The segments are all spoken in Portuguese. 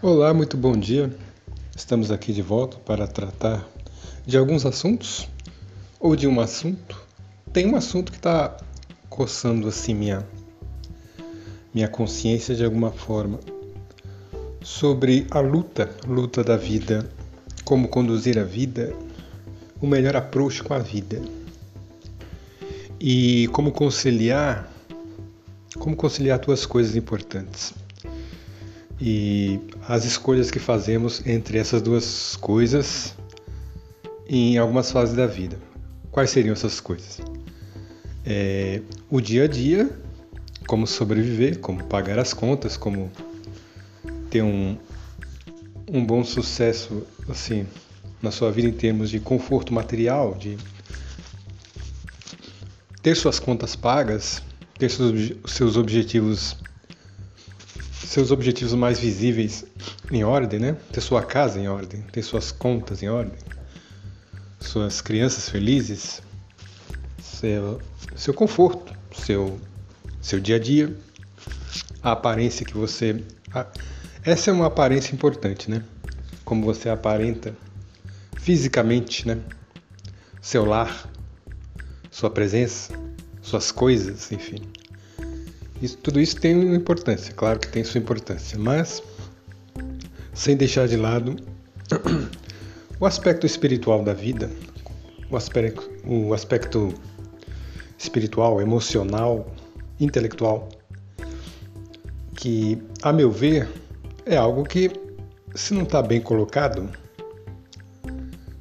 Olá, muito bom dia. Estamos aqui de volta para tratar de alguns assuntos ou de um assunto. Tem um assunto que está coçando assim minha minha consciência de alguma forma sobre a luta, luta da vida, como conduzir a vida, o melhor approach com a vida e como conciliar como conciliar duas coisas importantes e as escolhas que fazemos entre essas duas coisas em algumas fases da vida. Quais seriam essas coisas? É, o dia a dia, como sobreviver, como pagar as contas, como ter um, um bom sucesso assim na sua vida em termos de conforto material, de ter suas contas pagas, ter seus, seus objetivos seus objetivos mais visíveis em ordem, né? Ter sua casa em ordem, ter suas contas em ordem, suas crianças felizes, seu, seu conforto, seu, seu dia a dia, a aparência que você. A, essa é uma aparência importante, né? Como você aparenta fisicamente, né? Seu lar, sua presença, suas coisas, enfim. Isso, tudo isso tem importância, claro que tem sua importância, mas sem deixar de lado o aspecto espiritual da vida, o aspecto, o aspecto espiritual, emocional, intelectual, que, a meu ver, é algo que, se não está bem colocado,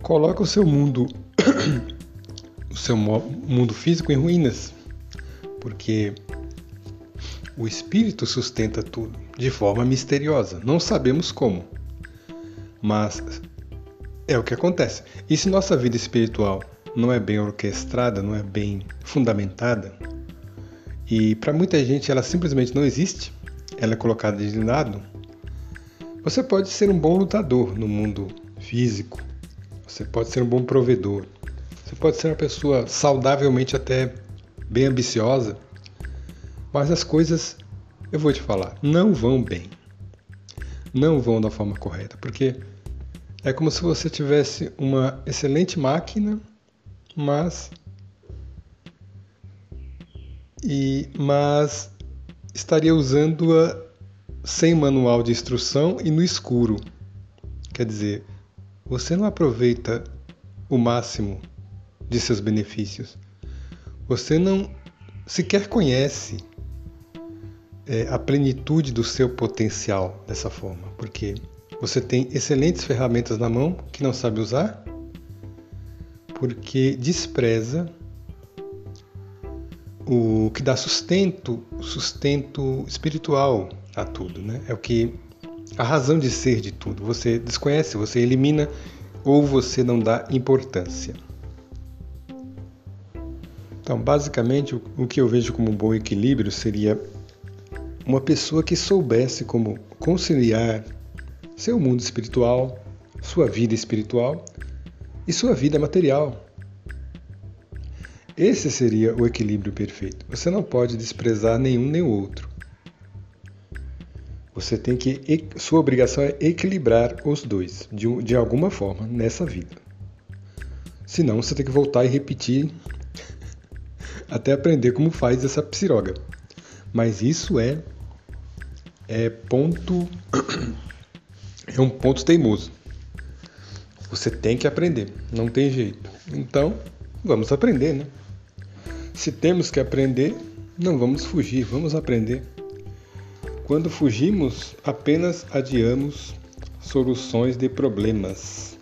coloca o seu mundo, o seu mundo físico em ruínas, porque o Espírito sustenta tudo, de forma misteriosa. Não sabemos como, mas é o que acontece. E se nossa vida espiritual não é bem orquestrada, não é bem fundamentada, e para muita gente ela simplesmente não existe, ela é colocada de lado, você pode ser um bom lutador no mundo físico, você pode ser um bom provedor, você pode ser uma pessoa saudavelmente até bem ambiciosa, mas as coisas, eu vou te falar, não vão bem. Não vão da forma correta, porque é como se você tivesse uma excelente máquina, mas e mas estaria usando-a sem manual de instrução e no escuro. Quer dizer, você não aproveita o máximo de seus benefícios. Você não sequer conhece é, a plenitude do seu potencial dessa forma, porque você tem excelentes ferramentas na mão que não sabe usar, porque despreza o que dá sustento, sustento espiritual a tudo, né? É o que a razão de ser de tudo. Você desconhece, você elimina ou você não dá importância. Então, basicamente, o que eu vejo como um bom equilíbrio seria uma pessoa que soubesse como conciliar seu mundo espiritual, sua vida espiritual e sua vida material. Esse seria o equilíbrio perfeito. Você não pode desprezar nenhum nem outro. Você tem que. Sua obrigação é equilibrar os dois, de, de alguma forma, nessa vida. Senão você tem que voltar e repetir até aprender como faz essa psiroga. Mas isso é é ponto é um ponto teimoso. Você tem que aprender, não tem jeito. Então, vamos aprender, né? Se temos que aprender, não vamos fugir, vamos aprender. Quando fugimos, apenas adiamos soluções de problemas.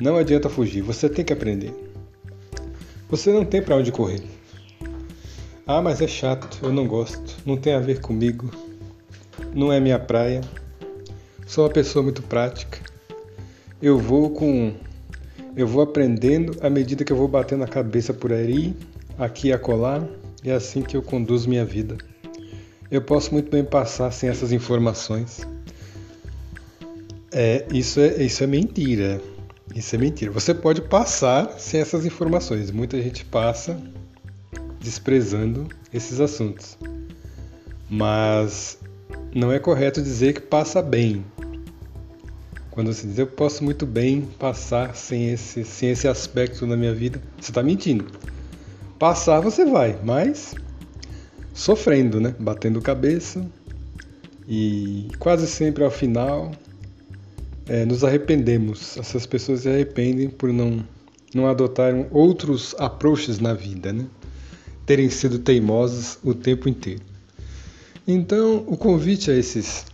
Não adianta fugir, você tem que aprender. Você não tem para onde correr. Ah, mas é chato, eu não gosto, não tem a ver comigo não é minha praia. Sou uma pessoa muito prática. Eu vou com eu vou aprendendo à medida que eu vou batendo a cabeça por aí, aqui e acolá, e é assim que eu conduzo minha vida. Eu posso muito bem passar sem essas informações. É, isso é isso é mentira. Isso é mentira. Você pode passar sem essas informações. Muita gente passa desprezando esses assuntos. Mas não é correto dizer que passa bem. Quando você diz eu posso muito bem passar sem esse, sem esse aspecto na minha vida, você está mentindo. Passar você vai, mas sofrendo, né? Batendo cabeça e quase sempre ao final é, nos arrependemos. Essas pessoas se arrependem por não, não adotarem outros approaches na vida, né? Terem sido teimosas o tempo inteiro. Então, o convite a esses,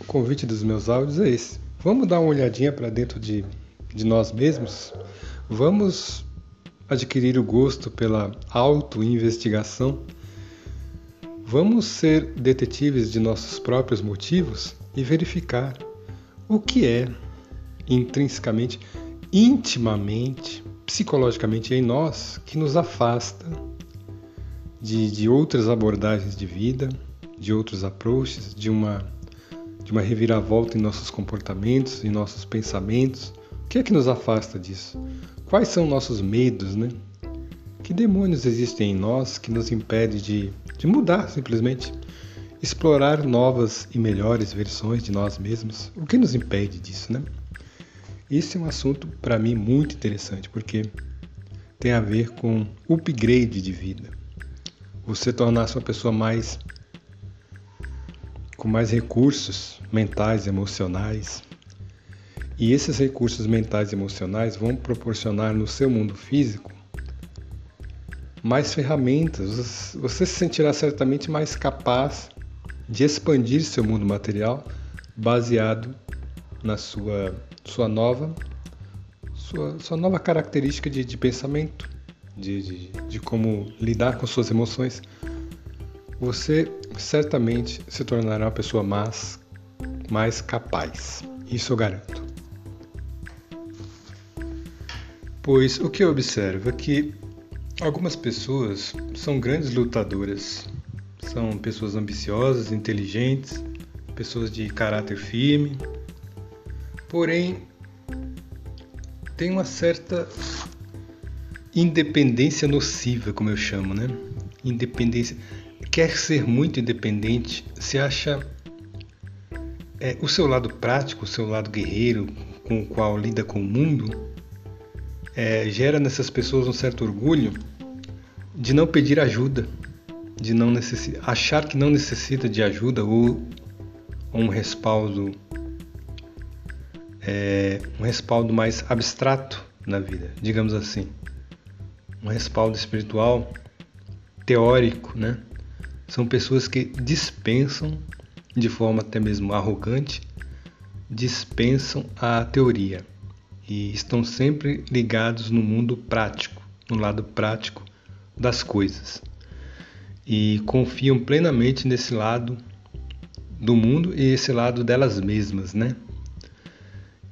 o convite dos meus áudios é esse. Vamos dar uma olhadinha para dentro de, de nós mesmos. Vamos adquirir o gosto pela auto-investigação. Vamos ser detetives de nossos próprios motivos e verificar o que é intrinsecamente, intimamente, psicologicamente em nós que nos afasta de, de outras abordagens de vida, de outros approaches, de uma, de uma reviravolta em nossos comportamentos, em nossos pensamentos. O que é que nos afasta disso? Quais são nossos medos, né? Que demônios existem em nós que nos impede de, de mudar simplesmente? Explorar novas e melhores versões de nós mesmos. O que nos impede disso, né? Esse é um assunto para mim muito interessante porque tem a ver com upgrade de vida. Você tornar-se uma pessoa mais com mais recursos mentais, emocionais. E esses recursos mentais e emocionais vão proporcionar no seu mundo físico mais ferramentas. Você se sentirá certamente mais capaz de expandir seu mundo material baseado na sua, sua nova sua, sua nova característica de, de pensamento, de, de, de como lidar com suas emoções. Você certamente se tornará uma pessoa mais, mais capaz. Isso eu garanto. Pois o que eu observo é que algumas pessoas são grandes lutadoras, são pessoas ambiciosas, inteligentes, pessoas de caráter firme, porém tem uma certa independência nociva, como eu chamo, né? Independência quer ser muito independente, se acha é, o seu lado prático, o seu lado guerreiro, com o qual lida com o mundo, é, gera nessas pessoas um certo orgulho de não pedir ajuda, de não achar que não necessita de ajuda ou, um respaldo é, um respaldo mais abstrato na vida, digamos assim, um respaldo espiritual teórico, né? São pessoas que dispensam, de forma até mesmo arrogante, dispensam a teoria e estão sempre ligados no mundo prático, no lado prático das coisas. E confiam plenamente nesse lado do mundo e esse lado delas mesmas, né?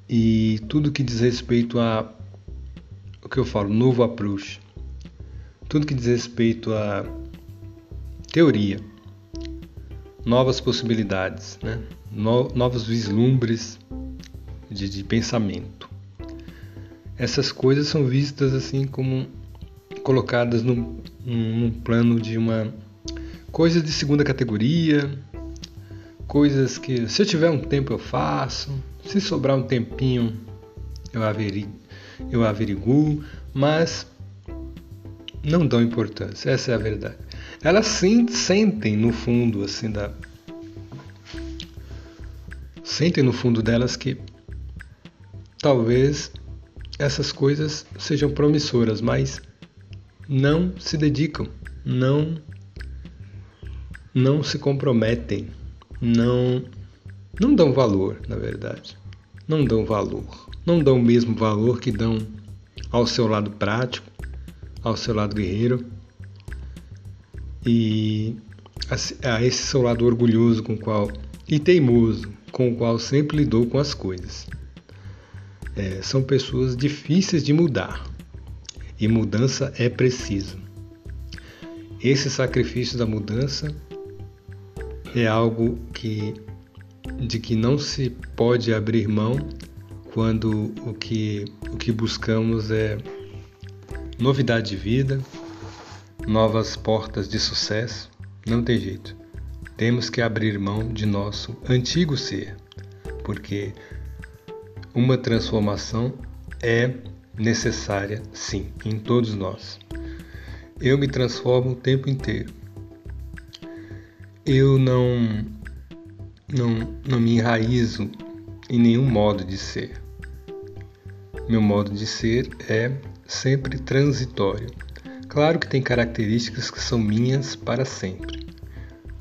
E tudo que diz respeito a o que eu falo, novo approach. Tudo que diz respeito a teoria, novas possibilidades, né? no, novos vislumbres de, de pensamento. Essas coisas são vistas assim como colocadas num, num plano de uma coisa de segunda categoria, coisas que se eu tiver um tempo eu faço, se sobrar um tempinho eu eu averiguo, mas não dão importância, essa é a verdade elas sim, sentem no fundo assim da sentem no fundo delas que talvez essas coisas sejam promissoras, mas não se dedicam, não não se comprometem, não não dão valor, na verdade. Não dão valor. Não dão o mesmo valor que dão ao seu lado prático, ao seu lado guerreiro, e a, esse seu lado orgulhoso com o qual e teimoso com o qual sempre lidou com as coisas. É, são pessoas difíceis de mudar e mudança é preciso. Esse sacrifício da mudança é algo que de que não se pode abrir mão quando o que o que buscamos é novidade de vida, novas portas de sucesso. Não tem jeito. temos que abrir mão de nosso antigo ser, porque uma transformação é necessária, sim, em todos nós. Eu me transformo o tempo inteiro. Eu não não, não me enraizo em nenhum modo de ser. Meu modo de ser é sempre transitório. Claro que tem características que são minhas para sempre,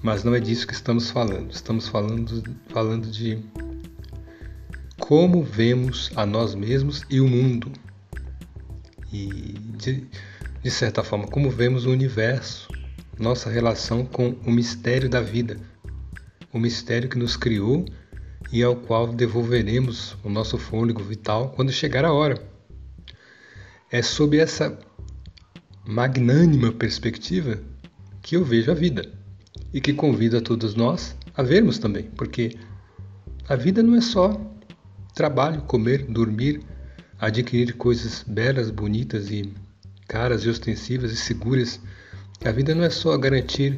mas não é disso que estamos falando. Estamos falando, falando de como vemos a nós mesmos e o mundo. E, de, de certa forma, como vemos o universo, nossa relação com o mistério da vida, o mistério que nos criou e ao qual devolveremos o nosso fôlego vital quando chegar a hora. É sob essa magnânima perspectiva que eu vejo a vida e que convido a todos nós a vermos também, porque a vida não é só trabalho, comer, dormir, adquirir coisas belas, bonitas e caras e ostensivas e seguras. A vida não é só garantir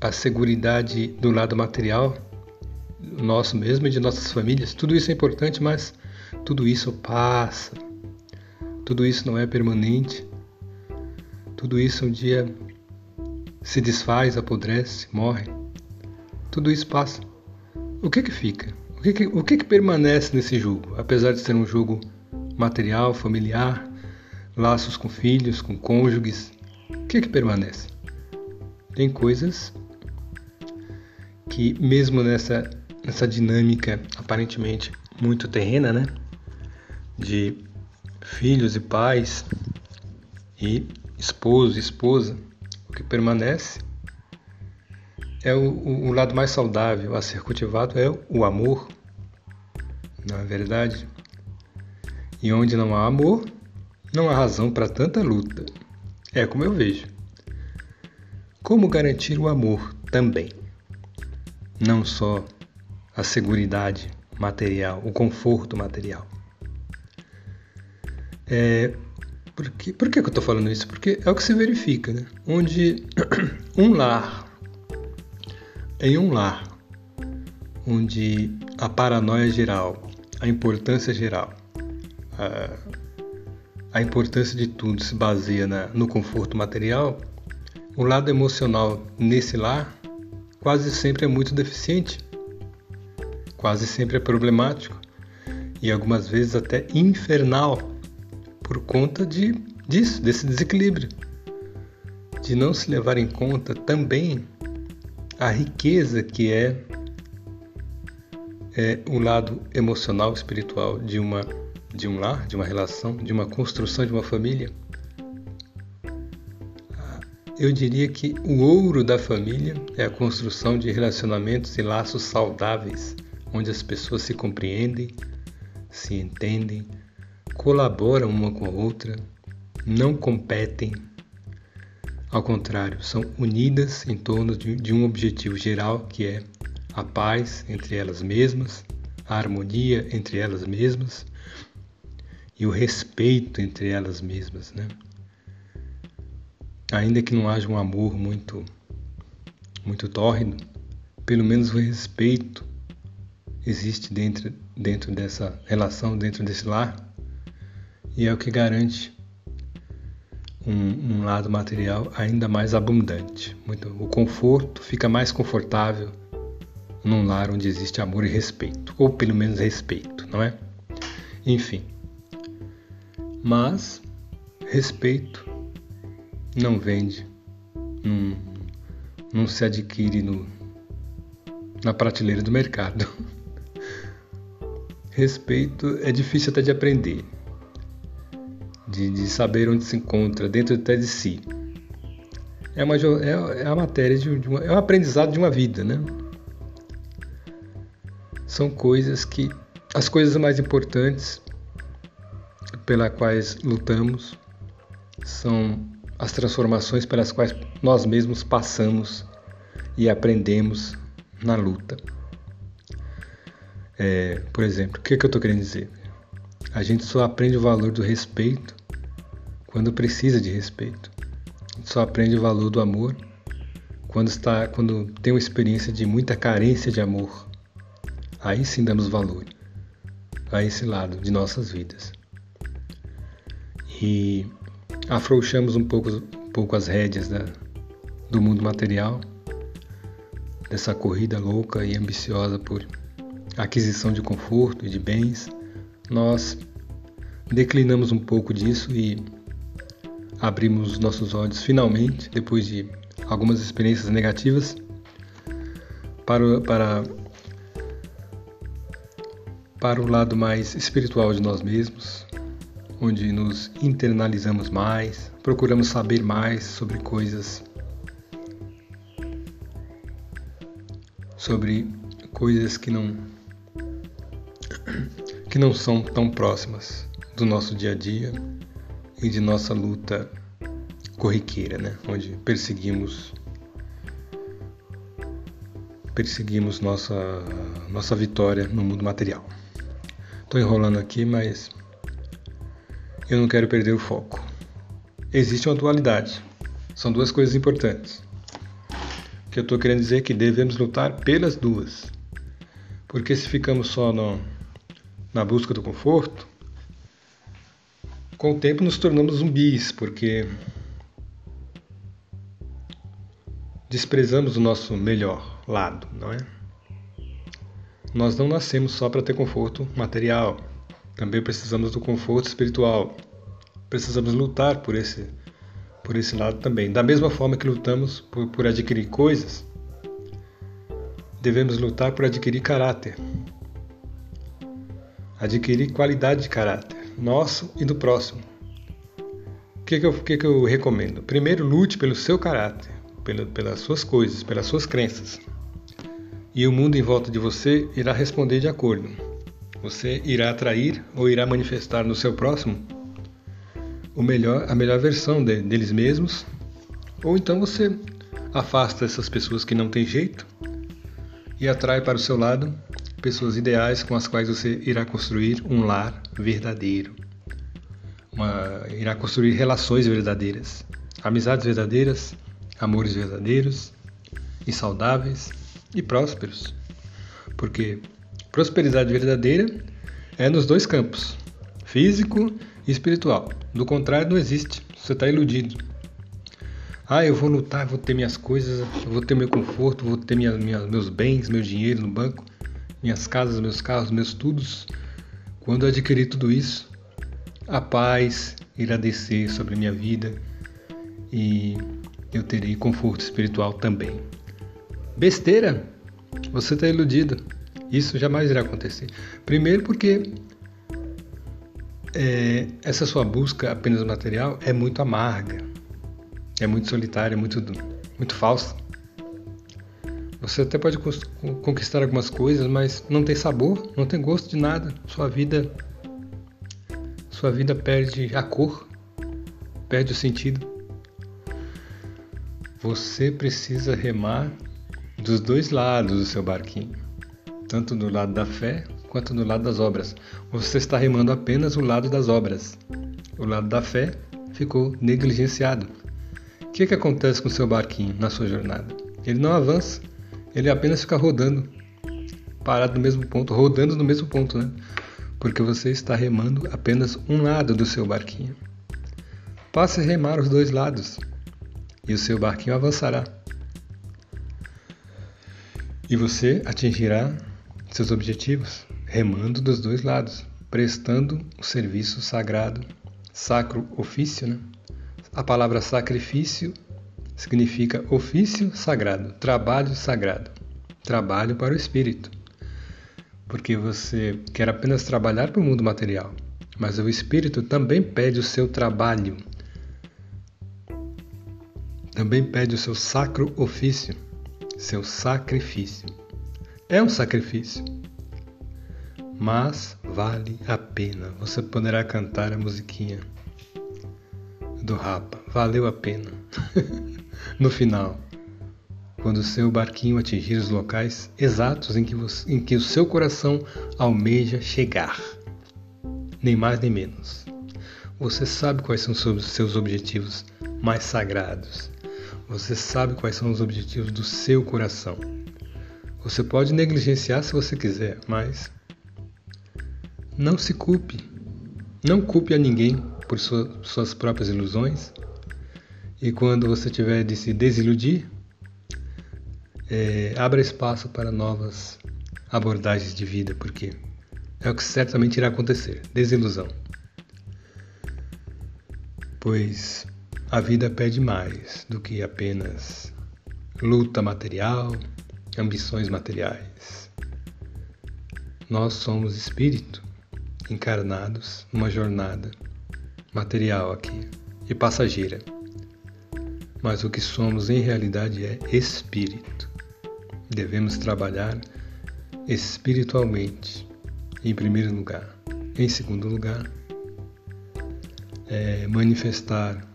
a segurança do lado material, nosso mesmo e de nossas famílias. Tudo isso é importante, mas tudo isso passa. Tudo isso não é permanente. Tudo isso um dia se desfaz, apodrece, morre. Tudo isso passa. O que que fica? O que que, o que, que permanece nesse jogo? Apesar de ser um jogo material, familiar, laços com filhos, com cônjuges, o que que permanece? Tem coisas que mesmo nessa, nessa dinâmica aparentemente muito terrena, né? De filhos e pais e esposo esposa, o que permanece é o, o, lado mais saudável a ser cultivado é o amor, não é verdade? E onde não há amor, não há razão para tanta luta. É como eu vejo. Como garantir o amor também? Não só a segurança material, o conforto material. É, por que, por que eu estou falando isso? Porque é o que se verifica, né? Onde um lar, em um lar, onde a paranoia geral, a importância geral, a, a importância de tudo se baseia na, no conforto material, o lado emocional nesse lar quase sempre é muito deficiente, quase sempre é problemático e algumas vezes até infernal por conta de, disso, desse desequilíbrio, de não se levar em conta também a riqueza que é, é o lado emocional, espiritual de uma de um lar, de uma relação, de uma construção de uma família. Eu diria que o ouro da família é a construção de relacionamentos e laços saudáveis, onde as pessoas se compreendem, se entendem, colaboram uma com a outra, não competem. Ao contrário, são unidas em torno de, de um objetivo geral que é a paz entre elas mesmas, a harmonia entre elas mesmas e o respeito entre elas mesmas, né? Ainda que não haja um amor muito muito tórrido, pelo menos o respeito existe dentro dentro dessa relação, dentro desse lar e é o que garante um, um, lado material ainda mais abundante. Muito, o conforto fica mais confortável num lar onde existe amor e respeito, ou pelo menos respeito, não é? Enfim. Mas respeito não vende, não, não se adquire no, na prateleira do mercado. Respeito é difícil até de aprender de, de saber onde se encontra dentro até de si. É uma é, é a matéria de, de uma, é um aprendizado de uma vida, né? São coisas que as coisas mais importantes pelas quais lutamos são as transformações pelas quais nós mesmos passamos e aprendemos na luta. É, por exemplo, o que, é que eu estou querendo dizer? A gente só aprende o valor do respeito quando precisa de respeito. Só aprende o valor do amor quando está, quando tem uma experiência de muita carência de amor, aí sim damos valor a esse lado de nossas vidas. E afrouxamos um pouco, um pouco as rédeas da, do mundo material, dessa corrida louca e ambiciosa por aquisição de conforto e de bens, nós declinamos um pouco disso e abrimos nossos olhos finalmente, depois de algumas experiências negativas, para, para, para o lado mais espiritual de nós mesmos, onde nos internalizamos mais, procuramos saber mais sobre coisas sobre coisas que não que não são tão próximas do nosso dia a dia e de nossa luta corriqueira, né? Onde perseguimos perseguimos nossa nossa vitória no mundo material. Estou enrolando aqui, mas eu não quero perder o foco. Existe uma dualidade. São duas coisas importantes que eu estou querendo dizer é que devemos lutar pelas duas. Porque se ficamos só no, na busca do conforto, com o tempo nos tornamos zumbis, porque desprezamos o nosso melhor lado, não é? Nós não nascemos só para ter conforto material, também precisamos do conforto espiritual. Precisamos lutar por esse por esse lado também. Da mesma forma que lutamos por, por adquirir coisas, devemos lutar por adquirir caráter. Adquirir qualidade de caráter, nosso e do próximo. O que, que, eu, que, que eu recomendo? Primeiro, lute pelo seu caráter, pelo, pelas suas coisas, pelas suas crenças. E o mundo em volta de você irá responder de acordo. Você irá atrair ou irá manifestar no seu próximo o melhor, a melhor versão de, deles mesmos, ou então você afasta essas pessoas que não têm jeito e atrai para o seu lado pessoas ideais com as quais você irá construir um lar verdadeiro. Uma, irá construir relações verdadeiras, amizades verdadeiras, amores verdadeiros e saudáveis e prósperos. Porque prosperidade verdadeira é nos dois campos, físico e espiritual. Do contrário, não existe. Você está iludido. Ah, eu vou lutar, vou ter minhas coisas, vou ter meu conforto, vou ter minha, minha, meus bens, meu dinheiro no banco, minhas casas, meus carros, meus estudos. Quando adquirir tudo isso, a paz irá descer sobre minha vida e eu terei conforto espiritual também. Besteira! Você está iludido. Isso jamais irá acontecer. Primeiro, porque é, essa sua busca apenas material é muito amarga, é muito solitária, é muito, muito falsa. Você até pode conquistar algumas coisas, mas não tem sabor, não tem gosto de nada. Sua vida, sua vida perde a cor, perde o sentido. Você precisa remar dos dois lados do seu barquinho, tanto do lado da fé quanto no lado das obras. Você está remando apenas o lado das obras. O lado da fé ficou negligenciado. O que, que acontece com o seu barquinho na sua jornada? Ele não avança, ele apenas fica rodando, parado no mesmo ponto, rodando no mesmo ponto, né? Porque você está remando apenas um lado do seu barquinho. Passe a remar os dois lados e o seu barquinho avançará. E você atingirá seus objetivos remando dos dois lados, prestando o serviço sagrado, sacro ofício. Né? A palavra sacrifício significa ofício sagrado, trabalho sagrado, trabalho para o espírito. Porque você quer apenas trabalhar para o mundo material, mas o espírito também pede o seu trabalho, também pede o seu sacro ofício, seu sacrifício. É um sacrifício mas vale a pena. Você poderá cantar a musiquinha do Rapa. Valeu a pena. no final, quando o seu barquinho atingir os locais exatos em que, você, em que o seu coração almeja chegar, nem mais nem menos. Você sabe quais são os seus objetivos mais sagrados. Você sabe quais são os objetivos do seu coração. Você pode negligenciar se você quiser, mas não se culpe. Não culpe a ninguém por suas próprias ilusões. E quando você tiver de se desiludir, é, abra espaço para novas abordagens de vida, porque é o que certamente irá acontecer desilusão. Pois a vida pede mais do que apenas luta material, ambições materiais. Nós somos espírito encarnados numa jornada material aqui e passageira. Mas o que somos em realidade é espírito. Devemos trabalhar espiritualmente, em primeiro lugar. Em segundo lugar, é manifestar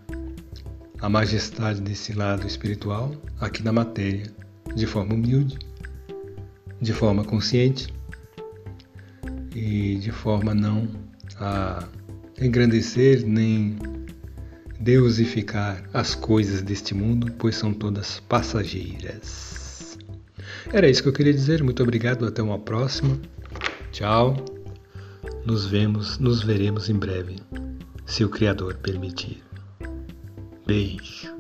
a majestade desse lado espiritual aqui na matéria de forma humilde, de forma consciente e de forma não a engrandecer nem deusificar as coisas deste mundo, pois são todas passageiras. Era isso que eu queria dizer. Muito obrigado. Até uma próxima. Tchau. Nos vemos, nos veremos em breve, se o Criador permitir. Beijo.